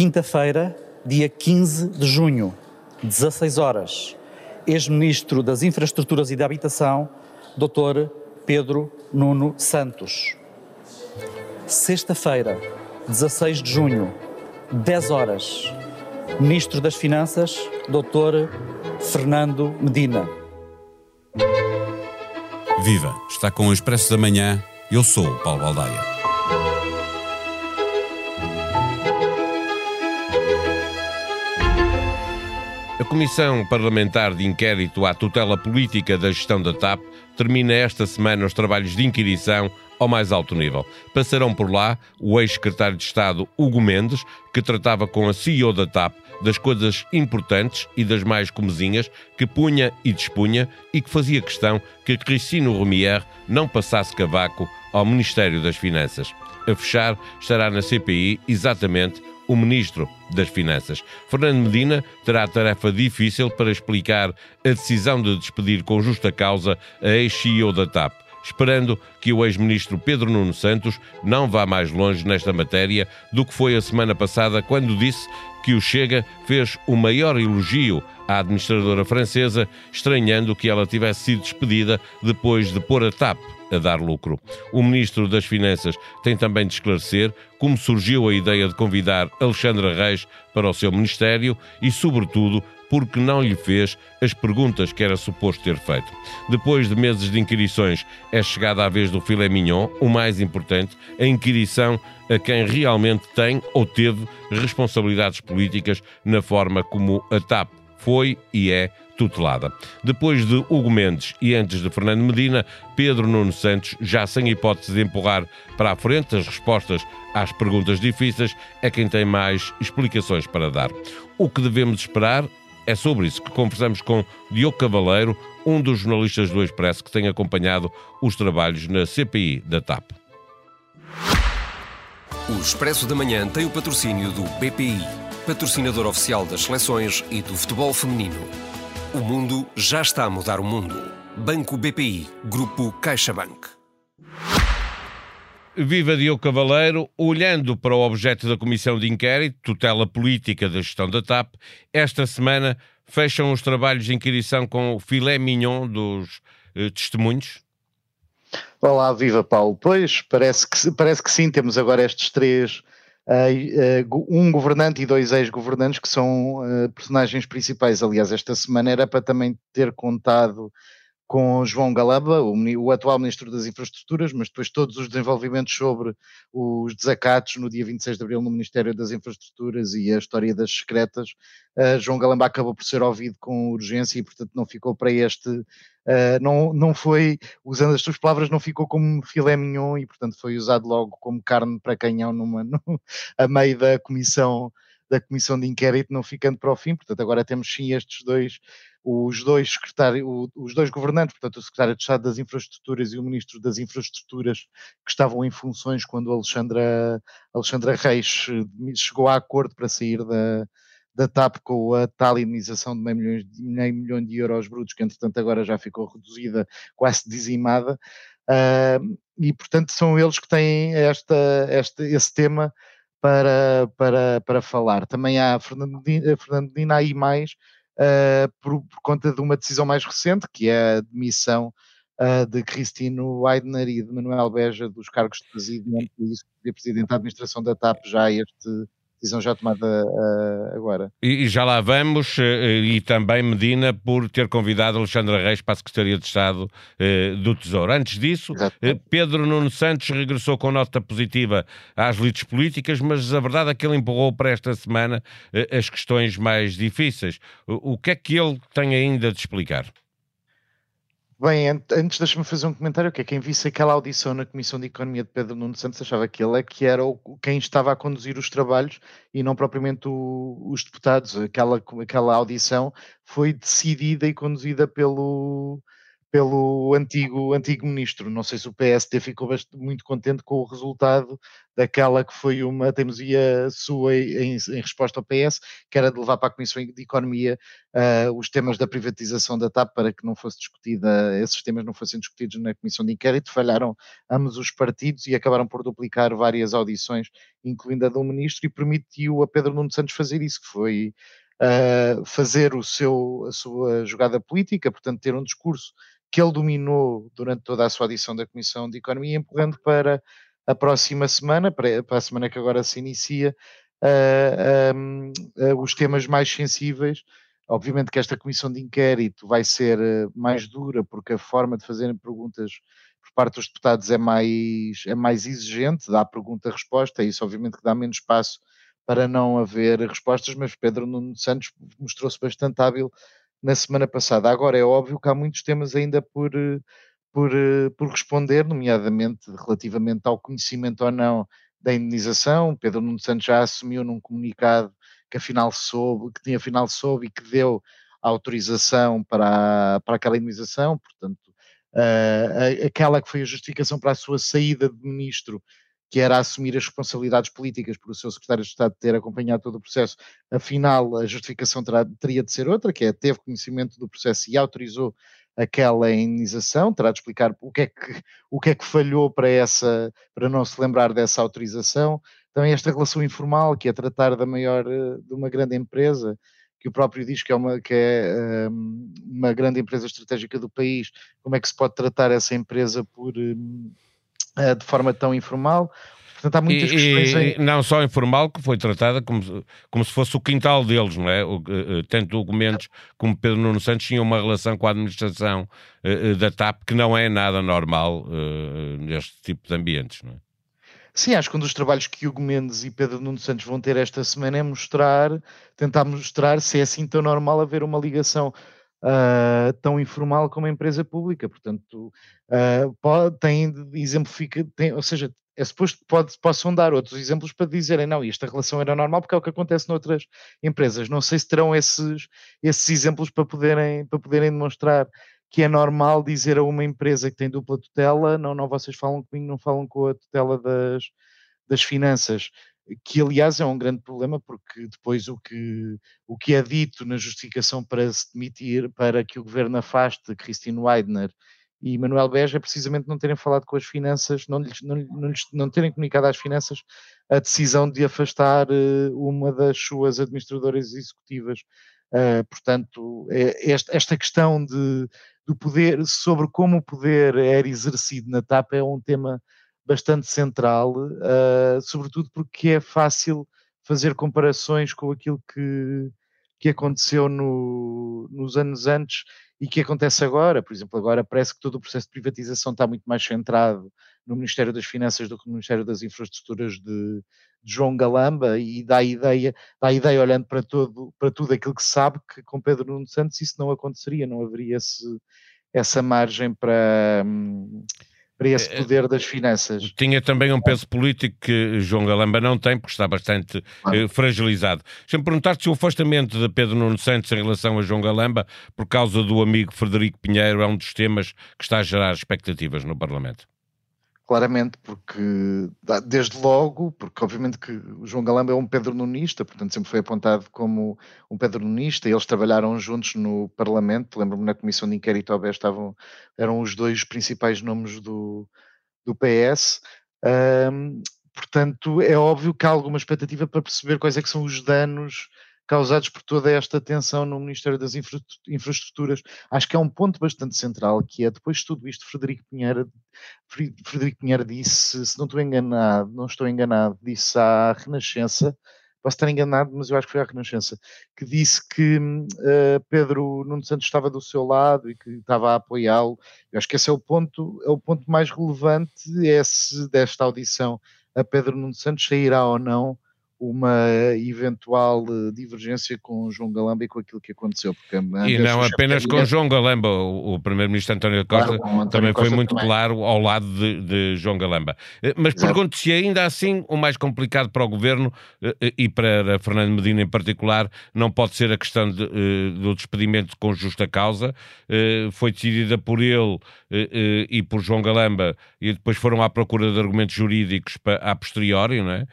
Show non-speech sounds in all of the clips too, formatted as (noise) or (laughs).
Quinta-feira, dia 15 de junho, 16 horas, ex-ministro das Infraestruturas e da Habitação, Dr. Pedro Nuno Santos. Sexta-feira, 16 de junho, 10 horas, Ministro das Finanças, Dr. Fernando Medina. Viva! Está com o Expresso da Manhã. Eu sou o Paulo Baldaia. A Comissão Parlamentar de Inquérito à Tutela Política da Gestão da TAP termina esta semana os trabalhos de inquirição ao mais alto nível. Passarão por lá o ex-secretário de Estado Hugo Mendes, que tratava com a CEO da TAP das coisas importantes e das mais comezinhas que punha e dispunha e que fazia questão que Cristino Romier não passasse cavaco ao Ministério das Finanças. A fechar estará na CPI exatamente o Ministro das Finanças. Fernando Medina terá tarefa difícil para explicar a decisão de despedir com justa causa a ex-CEO da TAP esperando que o ex-ministro Pedro Nuno Santos não vá mais longe nesta matéria do que foi a semana passada, quando disse que o Chega fez o maior elogio à administradora francesa, estranhando que ela tivesse sido despedida depois de pôr a TAP a dar lucro. O Ministro das Finanças tem também de esclarecer como surgiu a ideia de convidar Alexandra Reis para o seu Ministério e, sobretudo, porque não lhe fez as perguntas que era suposto ter feito. Depois de meses de inquirições, é chegada a vez do filé mignon, o mais importante, a inquirição a quem realmente tem ou teve responsabilidades políticas na forma como a TAP foi e é tutelada. Depois de Hugo Mendes e antes de Fernando Medina, Pedro Nuno Santos, já sem hipótese de empurrar para a frente as respostas às perguntas difíceis, é quem tem mais explicações para dar. O que devemos esperar é sobre isso que conversamos com Diogo Cavaleiro, um dos jornalistas do Expresso que tem acompanhado os trabalhos na CPI da TAP. O Expresso da Manhã tem o patrocínio do BPI, patrocinador oficial das seleções e do futebol feminino. O mundo já está a mudar o mundo. Banco BPI, Grupo CaixaBank. Viva Diogo Cavaleiro, olhando para o objeto da Comissão de Inquérito, tutela política da gestão da TAP, esta semana fecham os trabalhos de inquirição com o filé mignon dos eh, testemunhos? Olá, viva Paulo. Pois, parece que, parece que sim, temos agora estes três, um governante e dois ex-governantes que são uh, personagens principais. Aliás, esta semana era para também ter contado com João Galamba, o, o, atual Ministro das Infraestruturas, mas depois todos os desenvolvimentos sobre os desacatos no dia 26 de Abril no Ministério das Infraestruturas e a história das secretas, uh, João Galamba acabou por ser ouvido com urgência e portanto não ficou para este, uh, não, não foi, usando as suas palavras, não ficou como filé mignon e portanto foi usado logo como carne para canhão numa, (laughs) no, a meio da comissão da comissão de inquérito, não ficando para o fim, portanto agora temos sim estes dois os dois secretários, os dois governantes, portanto, o secretário de Estado das Infraestruturas e o ministro das Infraestruturas, que estavam em funções quando Alexandra, Alexandra Reis eh, chegou a acordo para sair da, da TAP com a tal de meio milhão, meio milhão de euros brutos, que entretanto agora já ficou reduzida, quase dizimada, uh, e portanto são eles que têm esta, esta, esse tema para, para, para falar. Também há Fernando Medina, aí mais uh, por, por, conta de uma decisão mais recente, que é a demissão uh, de Cristino Weidner e de Manuel Beja dos cargos de presidente e presidente da administração da TAP já este decisão já tomada uh, agora. E, e, já lá vamos, uh, e também Medina por ter convidado Alexandre Reis para a Secretaria de Estado uh, do Tesouro. Antes disso, Pedro Nuno Santos regressou com nota positiva às lides políticas, mas a verdade é que ele empurrou para esta semana as questões mais difíceis. O, o que é que ele tem ainda de explicar? Bem, antes deixa-me fazer um comentário, que é quem visse aquela audição na Comissão de Economia de Pedro Nuno Santos achava que ele é que era o, quem estava a conduzir os trabalhos e não propriamente o, os deputados. Aquela, aquela audição foi decidida e conduzida pelo, pelo antigo, antigo ministro. Não sei se o PSD ficou muito contente com o resultado daquela que foi uma teimosia sua em, em resposta ao PS, que era de levar para a Comissão de Economia uh, os temas da privatização da TAP para que não fosse discutida, esses temas não fossem discutidos na Comissão de Inquérito. Falharam ambos os partidos e acabaram por duplicar várias audições, incluindo a do ministro, e permitiu a Pedro Nuno Santos fazer isso, que foi uh, fazer o seu, a sua jogada política, portanto, ter um discurso que ele dominou durante toda a sua audição da Comissão de Economia, empurrando para a próxima semana, para, a semana que agora se inicia, uh, uh, os temas mais sensíveis. Obviamente que esta comissão de inquérito vai ser uh, mais dura, porque a forma de fazerem perguntas por parte dos deputados é mais, é mais exigente, dá pergunta-resposta, isso obviamente que dá menos espaço para não haver respostas, mas Pedro Nuno Santos mostrou-se bastante hábil na semana passada. Agora, é óbvio que há muitos temas ainda por, por, por responder, nomeadamente relativamente ao conhecimento ou não da indenização. Pedro Nuno Santos já assumiu num comunicado que afinal soube, que tinha afinal soube e que deu autorização para, para aquela indenização, portanto, uh, aquela que foi a justificação para a sua saída de ministro que era assumir as responsabilidades políticas por o seu secretário de Estado ter acompanhado todo o processo, afinal a justificação terá, teria de ser outra, que é teve conhecimento do processo e autorizou aquela indenização, terá de explicar o que é que, o que, é que falhou para, essa, para não se lembrar dessa autorização. Também esta relação informal, que é tratar da maior, eh, de uma grande empresa, que o próprio diz que é, uma, que é um, uma grande empresa estratégica do país, como é que se pode tratar essa empresa por... Uh, de forma tão informal. Portanto, há muitas e, questões aí. Não só informal, que foi tratada como, como se fosse o quintal deles, não é? O, uh, tanto documentos como Pedro Nuno Santos tinham uma relação com a administração uh, da TAP que não é nada normal neste tipo de ambientes, não é? Sim, acho que um dos trabalhos que Hugo Mendes e Pedro Nuno Santos vão ter esta semana é mostrar, tentar mostrar se é assim tão normal haver uma ligação uh, tão informal como a empresa pública. Portanto, uh, pode, tem, exemplifica, tem, ou seja, é suposto que pode, possam dar outros exemplos para dizerem não, esta relação era normal porque é o que acontece noutras empresas. Não sei se terão esses, esses exemplos para poderem, para poderem demonstrar que é normal dizer a uma empresa que tem dupla tutela, não, não, vocês falam comigo, não falam com a tutela das, das finanças que aliás é um grande problema porque depois o que, o que é dito na justificação para se demitir, para que o governo afaste Christine Weidner e Manuel Beja é precisamente não terem falado com as finanças, não, lhes, não, não, lhes, não terem comunicado às finanças a decisão de afastar uh, uma das suas administradoras executivas. Uh, portanto, é, esta, esta, questão de, do poder, sobre como o poder era exercido na TAP é um tema bastante central, uh, sobretudo porque é fácil fazer comparações com aquilo que, que aconteceu no, nos anos antes e que acontece agora. Por exemplo, agora parece que todo o processo de privatização está muito mais centrado no Ministério das Finanças do que no Ministério das Infraestruturas de, de João Galamba e dá a ideia, dá ideia olhando para, todo, para tudo aquilo que se sabe que com Pedro Nuno Santos isso não aconteceria, não haveria esse, essa margem para, hum, para esse é, é, poder das finanças. Tinha também um peso político que João Galamba não tem, porque está bastante eh, fragilizado. Deixa-me perguntar-te se o afastamento de Pedro Nuno Santos em relação a João Galamba, por causa do amigo Frederico Pinheiro, é um dos temas que está a gerar expectativas no Parlamento claramente, porque desde logo, porque obviamente que o João Galamba é um Pedro Nunista, portanto sempre foi apontado como um Pedro Nunista, eles trabalharam juntos no Parlamento, lembro-me na Comissão de Inquérito ao estavam, eram os dois principais nomes do, do PS, um, portanto é óbvio que há alguma expectativa para perceber quais é que são os danos causados por toda esta tensão no Ministério das Infraestruturas. Acho que é um ponto bastante central, que é depois de tudo isto, Frederico Pinheiro, Frederico Pinheiro disse, se não estou enganado, não estou enganado, disse à Renascença, posso estar enganado, mas eu acho que foi à Renascença, que disse que uh, Pedro Nuno Santos estava do seu lado e que estava a apoiá-lo. Eu acho que esse é o ponto, é o ponto mais relevante esse, desta audição a Pedro Nuno Santos sairá ou não uma eventual eh, divergência com João Galamba e com aquilo que aconteceu. Porque e não apenas com João Galamba, o, o primeiro-ministro António Costa claro, também foi muito também. claro ao lado de, de João Galamba. Eh, mas pergunto se ainda assim o mais complicado para o governo eh, e para Fernando Medina em particular não pode ser a questão de, do despedimento com justa causa. Foi decidida por ele e por João Galamba e depois foram à procura de argumentos jurídicos a posteriori, não é?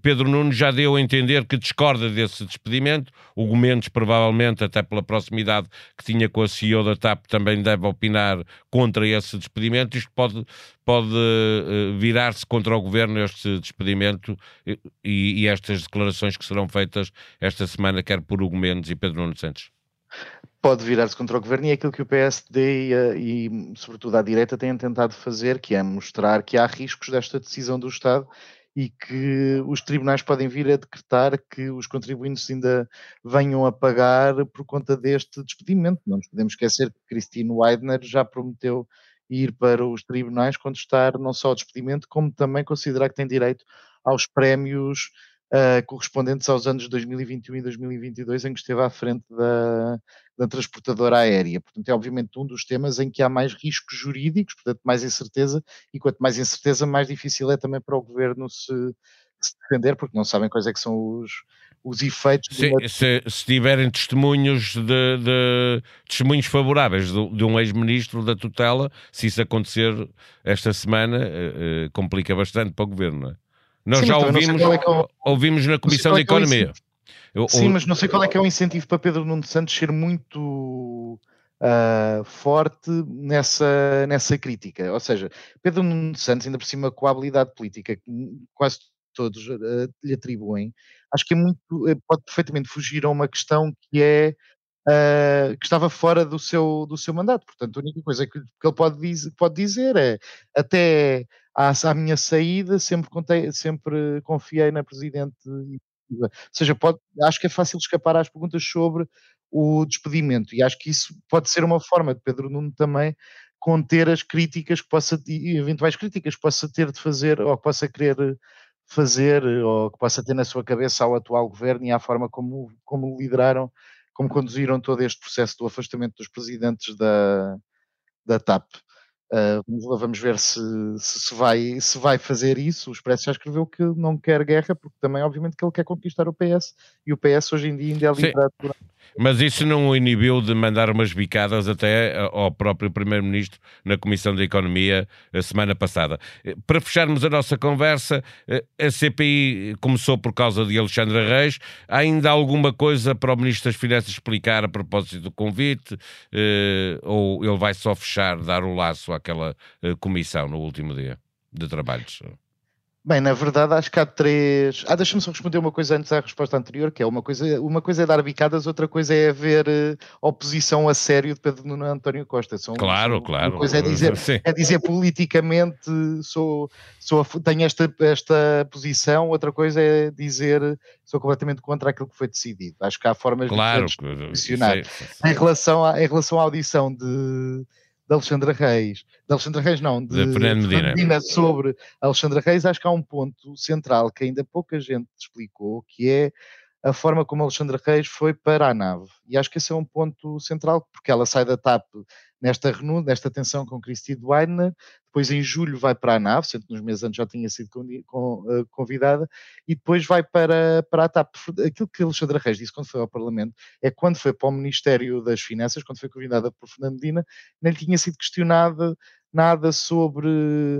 Pedro Nunes já já deu a entender que discorda desse despedimento. O Gomes, provavelmente, até pela proximidade que tinha com a CEO da TAP, também deve opinar contra esse despedimento. Isto pode, pode uh, virar-se contra o governo, este despedimento e, e, estas declarações que serão feitas esta semana, quer por Hugo Mendes e Pedro Nuno Santos pode virar-se contra o governo e é aquilo que o PSD e, eh, e, sobretudo, a direita têm tentado fazer, que é mostrar que há riscos desta decisão do Estado e que os tribunais podem vir a decretar que os contribuintes ainda venham a pagar por conta deste despedimento. Não nos podemos esquecer que Christine Weidner já prometeu ir para os tribunais contestar não só o despedimento, como também considerar que tem direito aos prémios uh, correspondentes aos anos 2021 e 2022 em que esteve à frente da, da transportadora aérea. Portanto, é obviamente um dos temas em que há mais riscos jurídicos, portanto, mais incerteza, e quanto mais incerteza, mais difícil é também para o governo se, se defender, porque não sabem quais é que são os, os efeitos. Se, uma... se, se, tiverem testemunhos de, de testemunhos favoráveis de, de um ex-ministro da tutela, se isso acontecer esta semana, eh, eh, complica bastante para o governo, não é? Nós Sim, já ouvimos, é é o... ouvimos na Comissão de é Economia. Eu, Sim, mas não sei qual é que é o incentivo para Pedro Nuno Santos ser muito uh, forte nessa, nessa crítica. Ou seja, Pedro Nuno Santos, ainda por cima com a habilidade política que quase todos uh, lhe atribuem, acho que é muito, eh, pode perfeitamente fugir a uma questão que é Uh, que estava fora do seu, do seu mandato. Portanto, a única coisa que, que ele pode, diz, pode dizer é até à, à minha saída sempre, contei, sempre confiei na Presidente ou seja, pode, acho que é fácil escapar às perguntas sobre o despedimento e acho que isso pode ser uma forma de Pedro Nuno também conter as críticas que possa, eventuais críticas que possa ter de fazer ou que possa querer fazer ou que possa ter na sua cabeça ao atual governo e à forma como, como lideraram, como conduziram todo este processo do afastamento dos presidentes da, da TAP. Uh, vamos ver se, se, se, vai, se vai fazer isso. O Expresso já escreveu que não quer guerra, porque também, obviamente, que ele quer conquistar o PS e o PS hoje em dia ainda é liderado por mas isso não o inibiu de mandar umas bicadas até ao próprio Primeiro-Ministro na Comissão da Economia a semana passada. Eh, para fecharmos a nossa conversa, eh, a CPI começou por causa de Alexandre Reis. Há ainda alguma coisa para o Ministro das Finanças explicar a propósito do convite? Eh, ou ele vai só fechar, dar o laço àquela comissão no último dia de trabalhos? Bem, na verdade acho que há três. Ah, deixa-me só responder uma coisa antes da resposta anterior, que é uma coisa, uma coisa é dar bicadas, outra coisa é haver uh, oposição a sério de Pedro Nuno António Costa. São, claro, claro. Uma coisa é dizer, é dizer politicamente sou, sou, tenho esta, esta posição, outra coisa é dizer sou completamente contra aquilo que foi decidido. Acho que há formas claro, de posicionar. Em, relação à, em relação à audição de de Alexandra Reis, de Alexandra Reis não, de, de Fernando Medina. Medina sobre Alexandra Reis, acho que há um ponto central que ainda pouca gente explicou, que é a forma como Alexandra Reis foi para a nave. E acho que esse é um ponto central, porque ela sai da TAP nesta renúncia, nesta tensão com Christine Weidner, depois em julho vai para a nave, sendo que nos meses antes já tinha sido eh, convidada, e depois vai para, para a TAP. Aquilo que Alexandra Reis disse quando foi ao Parlamento é quando foi para o Ministério das Finanças, quando foi convidada por Fernando Medina, nem lhe tinha sido questionada nada sobre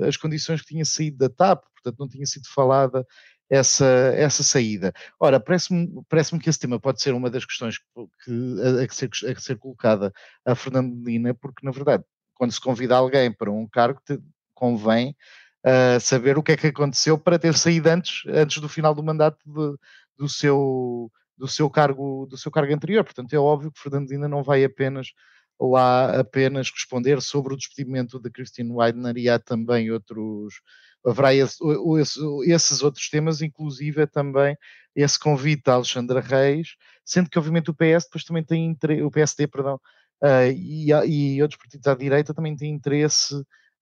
as condições que tinha saído da TAP, portanto não tinha sido falada essa, essa saída. Ora, parece-me parece que esse tema pode ser uma das questões que, a, que ser, a ser colocada a Fernando Medina, porque, na verdade, quando se convida alguém para um cargo, te, convém uh, saber o que é que aconteceu para ter saído antes, antes do final do mandato de, do, seu, do, seu cargo, do seu cargo anterior. Portanto, é óbvio que Fernando Medina não vai apenas lá apenas responder sobre o despedimento de Christine Weidner e há também outros haverá esse, esse, esses outros temas, inclusive é também esse convite a Alexandra Reis, sendo que obviamente o PS depois também tem interesse, o PSD, perdão, uh, e, e outros partidos à direita também têm interesse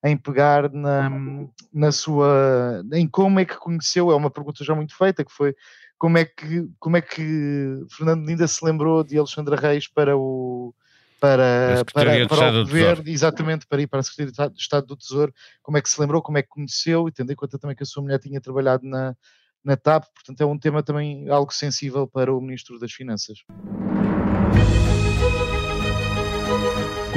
em pegar na, na sua, em como é que conheceu, é uma pergunta já muito feita, que foi como é que, como é que Fernando Linda se lembrou de Alexandra Reis para o para, para, para o governo, exatamente, para ir para a Secretaria de Estado do Tesouro, como é que se lembrou, como é que conheceu, e tendo em conta também que a sua mulher tinha trabalhado na, na TAP, portanto é um tema também algo sensível para o Ministro das Finanças.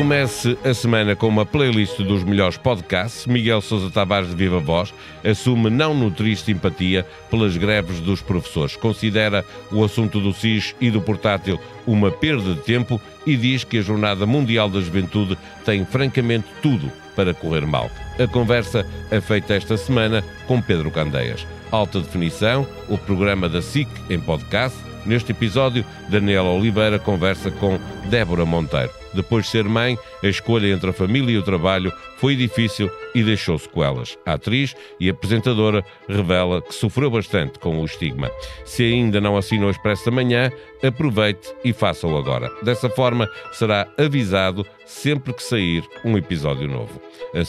Comece a semana com uma playlist dos melhores podcasts. Miguel Sousa Tavares de Viva Voz assume não nutrir simpatia pelas greves dos professores. Considera o assunto do SIS e do portátil uma perda de tempo e diz que a Jornada Mundial da Juventude tem francamente tudo para correr mal. A conversa é feita esta semana com Pedro Candeias. Alta Definição, o programa da SIC em podcast. Neste episódio, Daniela Oliveira conversa com Débora Monteiro. Depois de ser mãe, a escolha entre a família e o trabalho foi difícil e deixou sequelas. A atriz e apresentadora revela que sofreu bastante com o estigma. Se ainda não assinou o Expresso da Manhã, aproveite e faça-o agora. Dessa forma, será avisado sempre que sair um episódio novo. A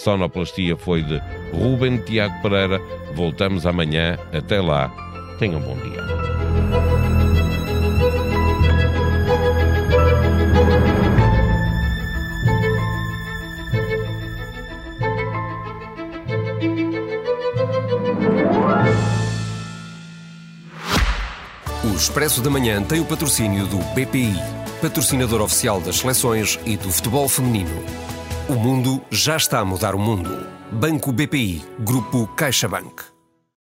sonoplastia foi de Ruben Tiago Pereira. Voltamos amanhã. Até lá. Tenham um bom dia. O Expresso da Manhã tem o patrocínio do BPI, patrocinador oficial das seleções e do futebol feminino. O mundo já está a mudar o mundo. Banco BPI, Grupo CaixaBank.